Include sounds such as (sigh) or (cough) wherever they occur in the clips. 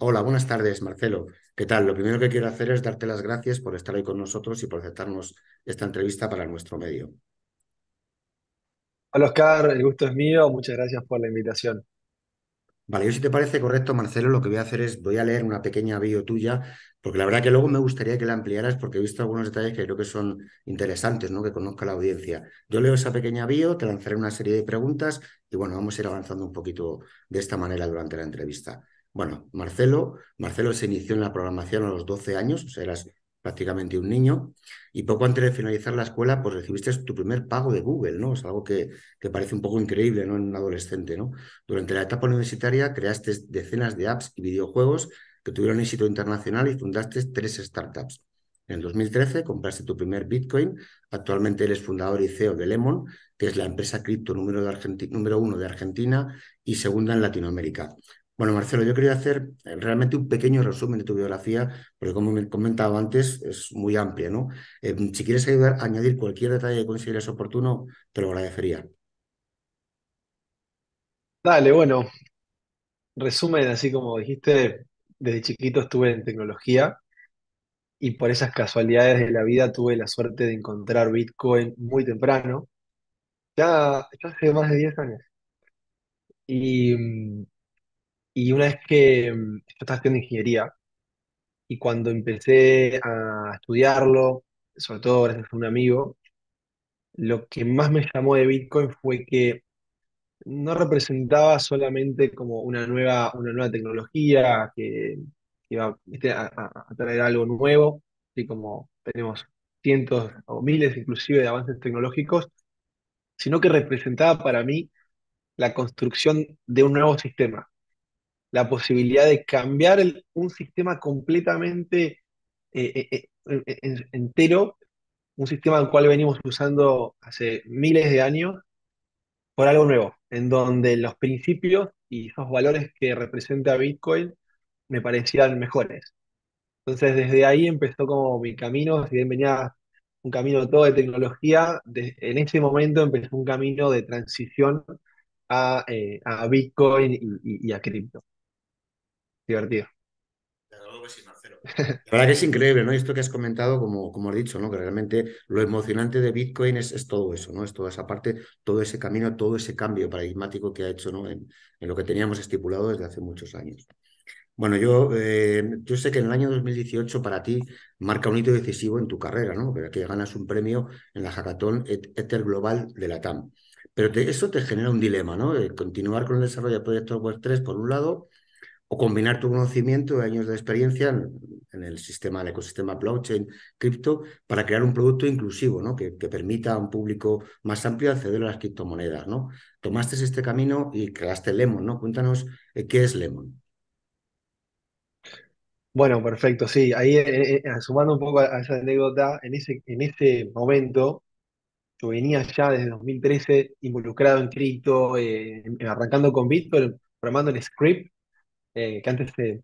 Hola, buenas tardes, Marcelo. ¿Qué tal? Lo primero que quiero hacer es darte las gracias por estar hoy con nosotros y por aceptarnos esta entrevista para nuestro medio. Hola Oscar, el gusto es mío, muchas gracias por la invitación. Vale, yo si te parece correcto, Marcelo, lo que voy a hacer es, voy a leer una pequeña bio tuya, porque la verdad que luego me gustaría que la ampliaras, porque he visto algunos detalles que creo que son interesantes, ¿no? Que conozca la audiencia. Yo leo esa pequeña bio, te lanzaré una serie de preguntas y bueno, vamos a ir avanzando un poquito de esta manera durante la entrevista. Bueno, Marcelo, Marcelo se inició en la programación a los 12 años, o sea, eras prácticamente un niño, y poco antes de finalizar la escuela, pues recibiste tu primer pago de Google, ¿no? Es algo que, que parece un poco increíble, ¿no? En un adolescente, ¿no? Durante la etapa universitaria creaste decenas de apps y videojuegos que tuvieron éxito internacional y fundaste tres startups. En el 2013 compraste tu primer Bitcoin, actualmente eres fundador y CEO de Lemon, que es la empresa cripto número, número uno de Argentina y segunda en Latinoamérica. Bueno, Marcelo, yo quería hacer eh, realmente un pequeño resumen de tu biografía, porque como me he comentado antes, es muy amplia, ¿no? Eh, si quieres ayudar añadir cualquier detalle que consideres oportuno, te lo agradecería. Dale, bueno, resumen, así como dijiste, desde chiquito estuve en tecnología y por esas casualidades de la vida tuve la suerte de encontrar Bitcoin muy temprano, ya, ya hace más de 10 años. Y, mm, y una vez que mm, yo estaba haciendo ingeniería y cuando empecé a estudiarlo, sobre todo gracias a un amigo, lo que más me llamó de Bitcoin fue que no representaba solamente como una nueva, una nueva tecnología que, iba a, a- traer algo nuevo, y como tenemos cientos o miles inclusive de avances tecnológicos, sino que representaba para mí la construcción de un nuevo sistema, la posibilidad de cambiar un sistema completamente eh, eh, eh, en- entero, un sistema al cual venimos usando hace miles de años por algo nuevo, en donde los principios y esos valores que representa Bitcoin me parecían mejores. Entonces, desde ahí empezó como mi camino, si bien venía un camino todo de tecnología, en ese momento empezó un camino de transición a, a Bitcoin y a cripto. Divertido. (laughs) La verdad que es increíble, ¿no? Y esto que has comentado, como, como has dicho, ¿no? Que realmente lo emocionante de Bitcoin es, es todo eso, ¿no? Es toda esa parte, todo ese camino, todo ese cambio paradigmático que ha hecho, ¿no? En, en lo que teníamos estipulado desde hace muchos años. Bueno, yo, eh, yo sé que en el año 2018 para ti marca un hito decisivo en tu carrera, ¿no? Que ganas un premio en la Hackathon Ether Global de la TAM. Pero te- eso te genera un dilema, ¿no? Eh, continuar con el desarrollo de proyectos Web 3 por un lado o combinar tu conocimiento de años de experiencia en, el sistema, el ecosistema blockchain, cripto, para crear un producto inclusivo, ¿no? Que, permita a un público más amplio acceder a las criptomonedas, ¿no? Tomaste este camino y creaste Lemon, ¿no? Cuéntanos eh, qué es Lemon. Bueno, perfecto, sí. Ahí, eh, eh, sumando un poco a, esa anécdota, en ese, en ese momento yo venía ya desde 2013 involucrado en cripto, arrancando con Bitcoin, programando en Script, eh, que antes se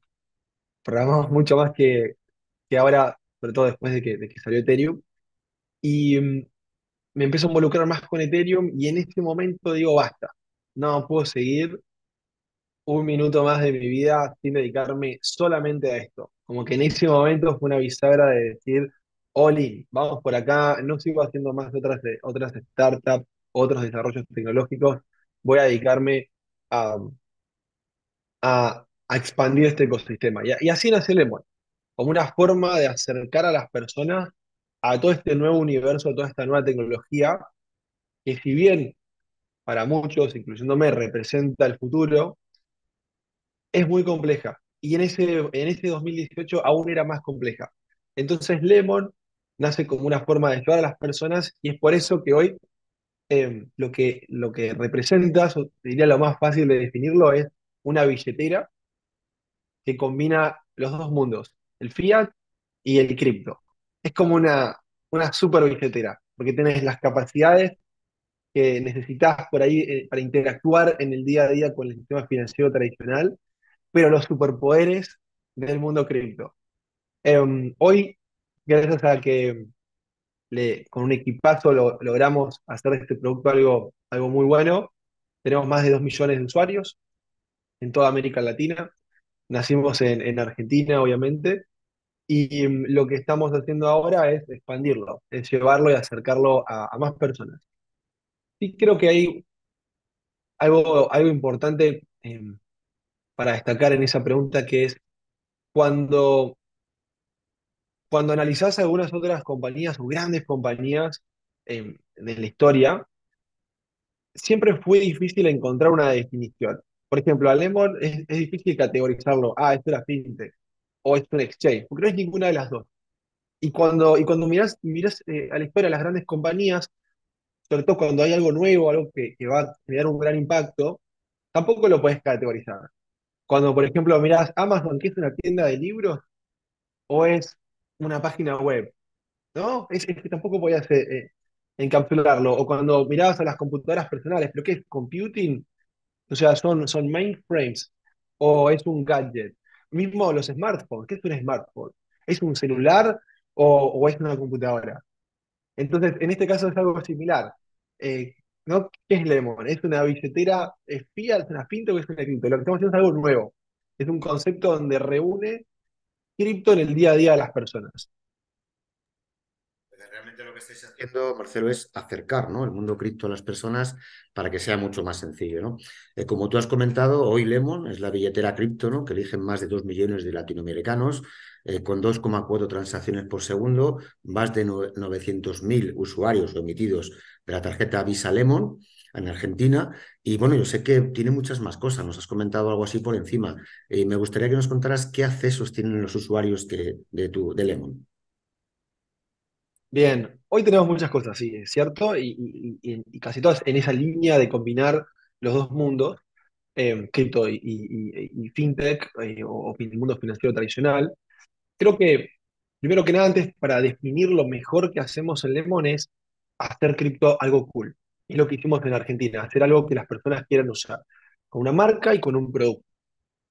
programamos mucho más que, que ahora, sobre todo después de que, salió Ethereum. Y mm, me empiezo a involucrar más con Ethereum y en este momento digo, basta, no puedo seguir un minuto más de mi vida sin dedicarme solamente a esto. Como que en ese momento fue una bisagra de decir, Oli, vamos por acá, no sigo haciendo más otras, otras startups, otros desarrollos tecnológicos, voy a dedicarme a, a expandir este ecosistema. Y, así nació Lemon, como una forma de acercar a las personas a todo este nuevo universo, a toda esta nueva tecnología, que si bien para muchos, incluyéndome, representa el futuro, es muy compleja. Y en ese, en ese 2018 aún era más compleja. Entonces Lemon nace como una forma de ayudar a las personas y es por eso que hoy eh, lo que, lo que representa, diría lo más fácil de definirlo, es una billetera que combina los dos mundos, el fiat y el cripto. Es como una, una super billetera, porque tienes las capacidades que necesitas por ahí eh, para interactuar en el día a día con el sistema financiero tradicional, pero los superpoderes del mundo cripto. Em, hoy, gracias a que con un equipazo lo, logramos hacer de este producto algo, algo muy bueno, tenemos más de 2 millones de usuarios en toda América Latina. Nacimos en, en Argentina, obviamente, y em, lo que estamos haciendo ahora es expandirlo, es llevarlo y acercarlo a, a más personas. Y creo que hay algo, algo importante em, para destacar en esa pregunta que es cuando, cuando analizás algunas otras compañías o grandes compañías em, de la historia, siempre fue difícil encontrar una definición. Por ejemplo, a Lemon es, es difícil categorizarlo, ah, esto era fintech o esto es un exchange, porque no es ninguna de las dos. Y cuando, y cuando miras, miras eh, a la historia de las grandes compañías, sobre todo cuando hay algo nuevo, algo que, que va a generar un gran impacto, tampoco lo puedes categorizar. Cuando, por ejemplo, mirás Amazon, que es una tienda de libros, o es una página web, ¿no? Es, es que tampoco podías eh, eh, encapsularlo. O cuando mirabas a las computadoras personales, ¿pero qué es computing? O sea, son, son mainframes, o es un gadget. Mismo los smartphones, ¿qué es un smartphone? ¿Es un celular o, es una computadora? Entonces, en este caso es algo similar. Eh, ¿no? ¿Qué es Lemon? ¿Es una billetera es es una fintech o es una cripto? Lo que estamos haciendo es algo nuevo. Es un concepto donde reúne cripto en el día a día de las personas. Lo que estáis haciendo, Marcelo, es acercar ¿no? el mundo cripto a las personas para que sea mucho más sencillo. ¿no? Eh, como tú has comentado, hoy Lemon es la billetera cripto ¿no? que eligen más de 2 millones de latinoamericanos, eh, con 2,4 transacciones por segundo, más de 900.000 usuarios emitidos de la tarjeta Visa Lemon en Argentina. Y bueno, yo sé que tiene muchas más cosas, nos has comentado algo así por encima. Y me gustaría que nos contaras qué accesos tienen los usuarios de, tu, de Lemon. Bien, hoy tenemos muchas cosas, sí, es cierto, y, casi todas en esa línea de combinar los dos mundos, eh, cripto y fintech, eh, o, o el mundo financiero tradicional. Creo que, primero que nada, antes, para definir lo mejor que hacemos en Lemon es hacer cripto algo cool. Es lo que hicimos en Argentina, hacer algo que las personas quieran usar, con una marca y con un producto.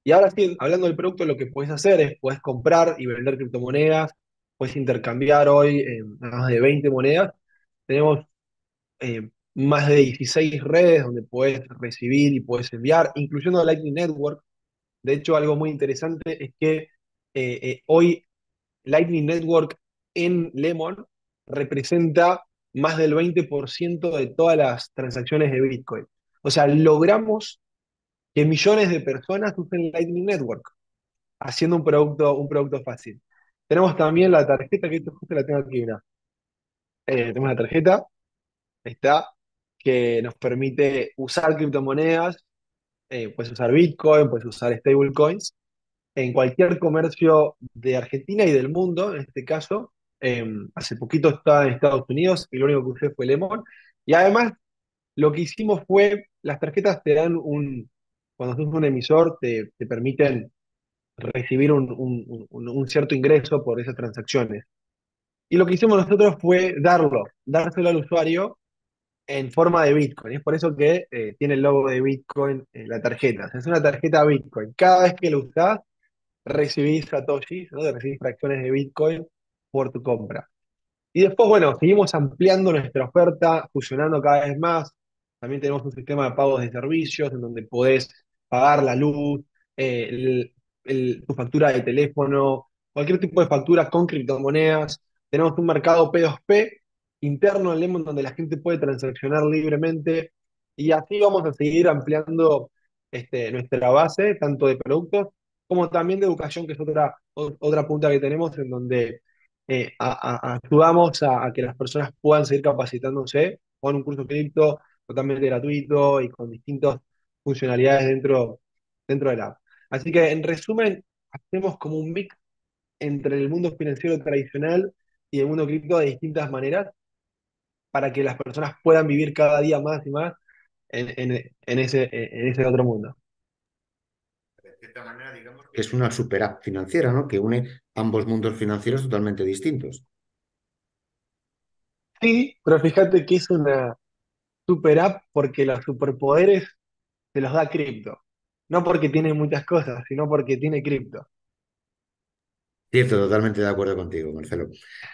Y ahora sí, hablando del producto, lo que puedes hacer es, puedes comprar y vender criptomonedas, puedes intercambiar hoy más de 20 monedas. Tenemos eh, más de 16 redes donde puedes recibir y puedes enviar, incluyendo Lightning Network. De hecho, algo muy interesante es que eh, eh, hoy Lightning Network en Lemon representa más del 20% de todas las transacciones de Bitcoin. O sea, logramos que millones de personas usen Lightning Network, haciendo un producto, un producto fácil. Tenemos también la tarjeta, que justo la tengo aquí. Eh, tenemos una tarjeta, está, que nos permite usar criptomonedas, eh, puedes usar Bitcoin, puedes usar stablecoins, en cualquier comercio de Argentina y del mundo, en este caso. Eh, hace poquito estaba en Estados Unidos y lo único que usé fue Lemon. Y además, lo que hicimos fue, las tarjetas te dan un, cuando sos un emisor, te, te permiten recibir un, un- cierto ingreso por esas transacciones. Y lo que hicimos nosotros fue darlo, dárselo al usuario en forma de Bitcoin. Es por eso que eh, tiene el logo de Bitcoin en la tarjeta. Es una tarjeta Bitcoin. Cada vez que lo usás, recibís satoshis, ¿no? Recibís fracciones de Bitcoin por tu compra. Y después, bueno, seguimos ampliando nuestra oferta, fusionando cada vez más. También tenemos un sistema de pagos de servicios en donde podés pagar la luz, eh, el- el- tu factura de teléfono, cualquier tipo de factura con criptomonedas. Tenemos un mercado P2P interno en Lemon donde la gente puede transaccionar libremente. Y así vamos a seguir ampliando este, nuestra base, tanto de productos como también de educación, que es otra, otra punta que tenemos en donde eh, a- ayudamos a que las personas puedan seguir capacitándose con un curso cripto totalmente gratuito y con distintas funcionalidades dentro, dentro de la app. Así que en resumen, hacemos como un mix entre el mundo financiero tradicional y el mundo cripto de distintas maneras para que las personas puedan vivir cada día más y más en, ese, en ese otro mundo. De cierta manera, digamos que es una super app financiera, ¿no? Que une ambos mundos financieros totalmente distintos. Sí, pero fíjate que es una super app porque los superpoderes se los da cripto. No porque tiene muchas cosas, sino porque tiene cripto. Cierto, totalmente de acuerdo contigo, Marcelo.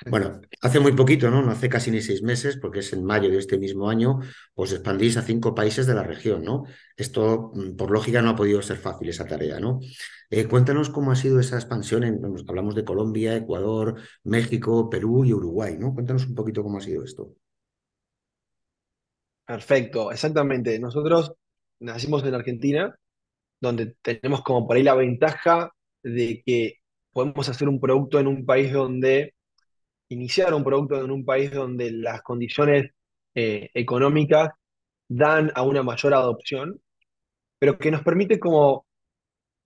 Bueno, hace muy poquito, ¿no? No hace casi ni seis meses, porque es en mayo de este mismo año, os expandís a cinco países de la región, ¿no? Esto, mm, por lógica, no ha podido ser fácil esa tarea, ¿no? Eh, cuéntanos cómo ha sido esa expansión. En, hablamos de Colombia, Ecuador, México, Perú y Uruguay, ¿no? Cuéntanos un poquito cómo ha sido esto. Perfecto, exactamente. Nosotros nacimos en Argentina, donde tenemos como por ahí la ventaja de que podemos hacer un producto en un país donde, iniciar un producto en un país donde las condiciones eh, económicas dan a una mayor adopción, pero que nos permite como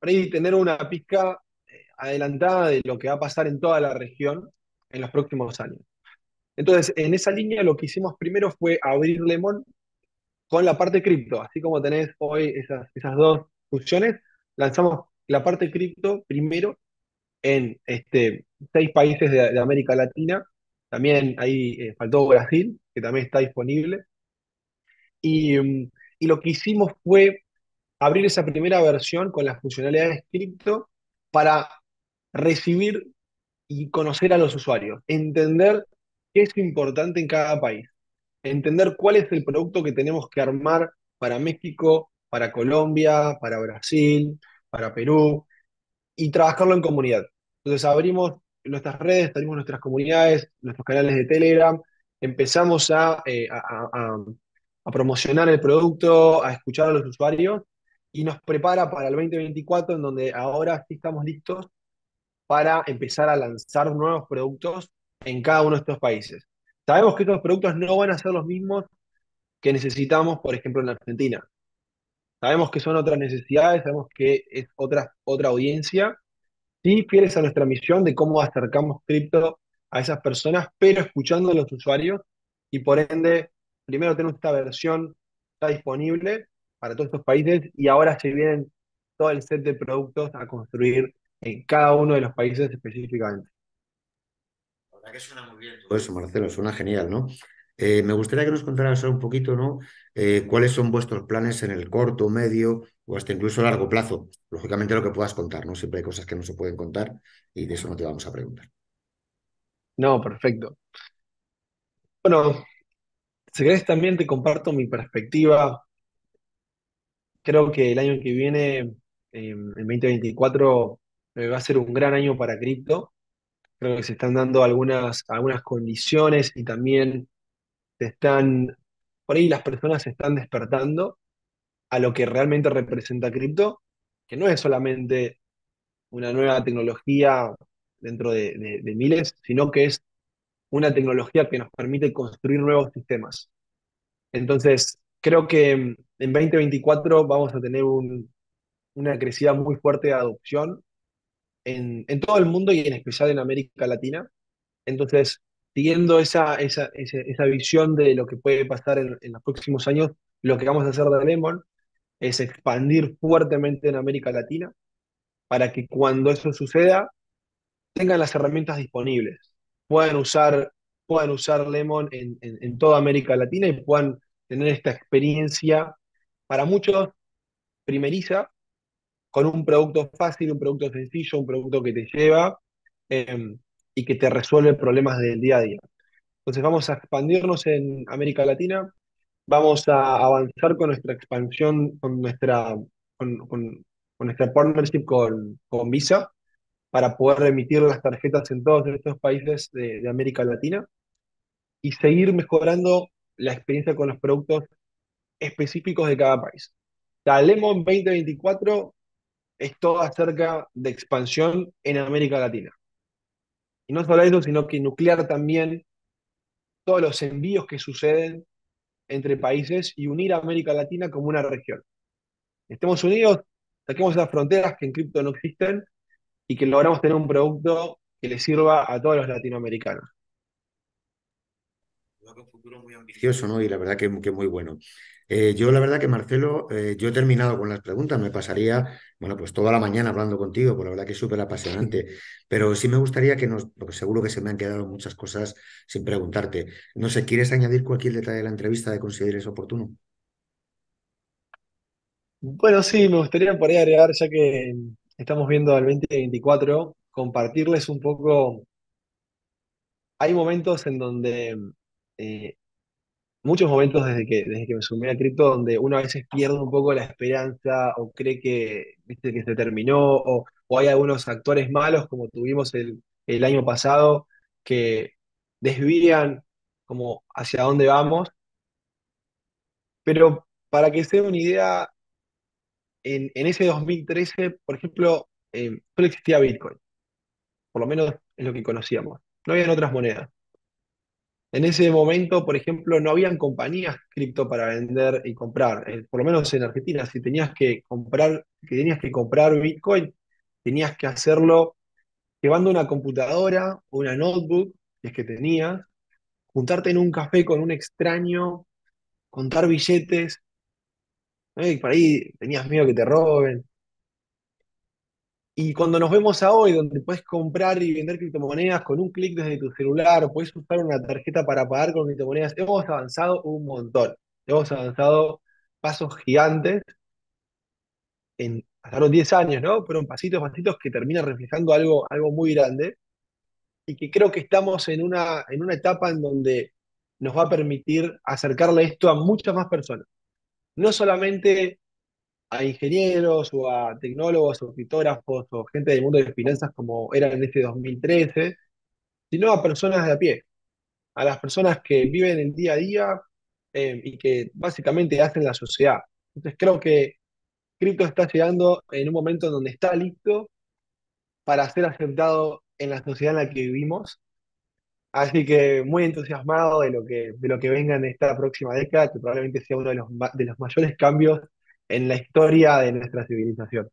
tener una pizca eh, adelantada de lo que va a pasar en toda la región en los próximos años. Entonces, en esa línea lo que hicimos primero fue abrir Lemon con la parte cripto, así como tenés hoy esas, esas dos funciones, lanzamos la parte cripto primero en este, seis países de, América Latina. También ahí eh, faltó Brasil, que también está disponible. Y, mm, y, lo que hicimos fue abrir esa primera versión con las funcionalidades cripto para recibir y conocer a los usuarios, entender qué es importante en cada país, entender cuál es el producto que tenemos que armar para México, para Colombia, para Brasil, para Perú, y trabajarlo en comunidad. Entonces abrimos nuestras redes, abrimos nuestras comunidades, nuestros canales de Telegram, empezamos eh, a, a, promocionar el producto, a escuchar a los usuarios y nos prepara para el 2024 en donde ahora sí estamos listos para empezar a lanzar nuevos productos en cada uno de estos países. Sabemos que estos productos no van a ser los mismos que necesitamos, por ejemplo, en Argentina. Sabemos que son otras necesidades, sabemos que es otra, otra audiencia, sí fieles a nuestra misión de cómo acercamos cripto a esas personas, pero escuchando a los usuarios y por ende, primero tenemos esta versión está disponible para todos estos países y ahora se vienen todo el set de productos a construir en cada uno de los países específicamente. La verdad que suena muy bien todo eso, Marcelo, suena genial, ¿no? Eh, me gustaría que nos contaras un poquito, ¿no? Eh, ¿Cuáles son vuestros planes en el corto, medio o hasta incluso largo plazo? Lógicamente lo que puedas contar, ¿no? Siempre hay cosas que no se pueden contar y de eso no te vamos a preguntar. No, perfecto. Bueno, si querés también te comparto mi perspectiva. Creo que el año que viene, en 2024, eh, va a ser un gran año para cripto. Creo que se están dando algunas, algunas condiciones y también están, por ahí las personas se están despertando a lo que realmente representa cripto, que no es solamente una nueva tecnología dentro de, miles, sino que es una tecnología que nos permite construir nuevos sistemas. Entonces, creo que en 2024 vamos a tener una crecida muy fuerte de adopción en, en, todo el mundo y en especial en América Latina. Entonces, siguiendo esa, esa, esa, visión de lo que puede pasar en, los próximos años, lo que vamos a hacer de Lemon es expandir fuertemente en América Latina para que cuando eso suceda tengan las herramientas disponibles, puedan usar, puedan usar Lemon en, en, toda América Latina y puedan tener esta experiencia para muchos primeriza, con un producto fácil, un producto sencillo, un producto que te lleva. Em, y que te resuelve problemas del día a día. Entonces vamos a expandirnos en América Latina, vamos a avanzar con nuestra expansión, con nuestra, con, nuestra partnership con, con, Visa, para poder emitir las tarjetas en todos estos países de, América Latina y seguir mejorando la experiencia con los productos específicos de cada país. La Lemon 2024 es todo acerca de expansión en América Latina. Y no solo eso, sino que nuclear también todos los envíos que suceden entre países y unir a América Latina como una región. Estemos unidos, saquemos esas fronteras que en cripto no existen y que logramos tener un producto que le sirva a todos los latinoamericanos. Un futuro muy ambicioso. Y la verdad que, que muy bueno. Eh, yo la verdad que Marcelo, eh, yo he terminado con las preguntas, me pasaría, bueno, pues toda la mañana hablando contigo, por la verdad que es súper apasionante, pero sí me gustaría que nos, porque seguro que se me han quedado muchas cosas sin preguntarte. No sé, ¿quieres añadir cualquier detalle de la entrevista que consideres oportuno? Bueno, sí, me gustaría por ahí agregar, ya que estamos viendo el 2024, compartirles un poco. Hay momentos en donde eh, muchos momentos desde que, desde que me sumé a cripto donde uno a veces pierde un poco la esperanza o cree que, ¿viste? que se terminó o, hay algunos actores malos como tuvimos el, el año pasado que desvían como hacia dónde vamos. Pero para que se den una idea, en, en ese 2013, por ejemplo, eh, solo existía Bitcoin. Por lo menos es lo que conocíamos. No habían otras monedas. En ese momento, por ejemplo, no habían compañías cripto para vender y comprar. Eh, por lo menos en Argentina, si tenías que comprar, que tenías que comprar Bitcoin, tenías que hacerlo llevando una computadora o una notebook, si es que tenías, juntarte en un café con un extraño, contar billetes, por ahí tenías miedo que te roben. Y cuando nos vemos a hoy, donde puedes comprar y vender criptomonedas con un clic desde tu celular, o puedes usar una tarjeta para pagar con criptomonedas, hemos avanzado un montón. Hemos avanzado pasos gigantes en pasaron 10 años, ¿no? Fueron pasitos, pasitos que terminan reflejando algo, algo muy grande y que creo que estamos en una, en una etapa en donde nos va a permitir acercarle esto a muchas más personas. No solamente a ingenieros o a tecnólogos o criptógrafos o gente del mundo de finanzas como era en este 2013, sino a personas de a pie, a las personas que viven el día a día eh, y que básicamente hacen la sociedad. Entonces creo que cripto está llegando en un momento en donde está listo para ser aceptado en la sociedad en la que vivimos. Así que muy entusiasmado de lo que, de lo que venga en esta próxima década, que probablemente sea uno de los, de los mayores cambios en la historia de nuestra civilización.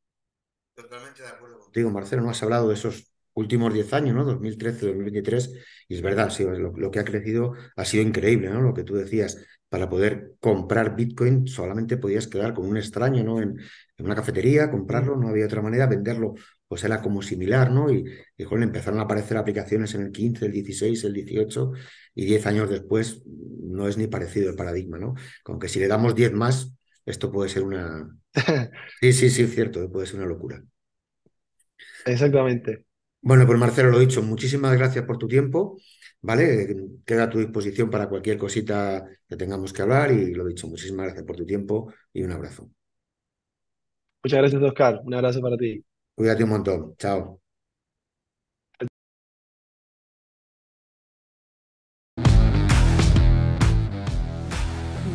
Totalmente de acuerdo contigo, Marcelo. No has hablado de esos últimos 10 años, ¿no? 2013, 2023, y es verdad, sí, lo, que ha crecido ha sido increíble, ¿no? Lo que tú decías, para poder comprar Bitcoin solamente podías quedar con un extraño, ¿no? En, una cafetería, comprarlo, no había otra manera, venderlo, pues era como similar, ¿no? Y, y empezaron a aparecer aplicaciones en el 15, el 16, el 18, y 10 años después no es ni parecido el paradigma, ¿no? Como que si le damos 10 más, esto puede ser una... (laughs) Sí, sí, sí, cierto, puede ser una locura. Exactamente. Bueno, pues Marcelo, lo dicho, muchísimas gracias por tu tiempo, ¿vale? Queda a tu disposición para cualquier cosita que tengamos que hablar y lo dicho, muchísimas gracias por tu tiempo y un abrazo. Muchas gracias, Oscar. Un abrazo para ti. Cuídate un montón. Chao.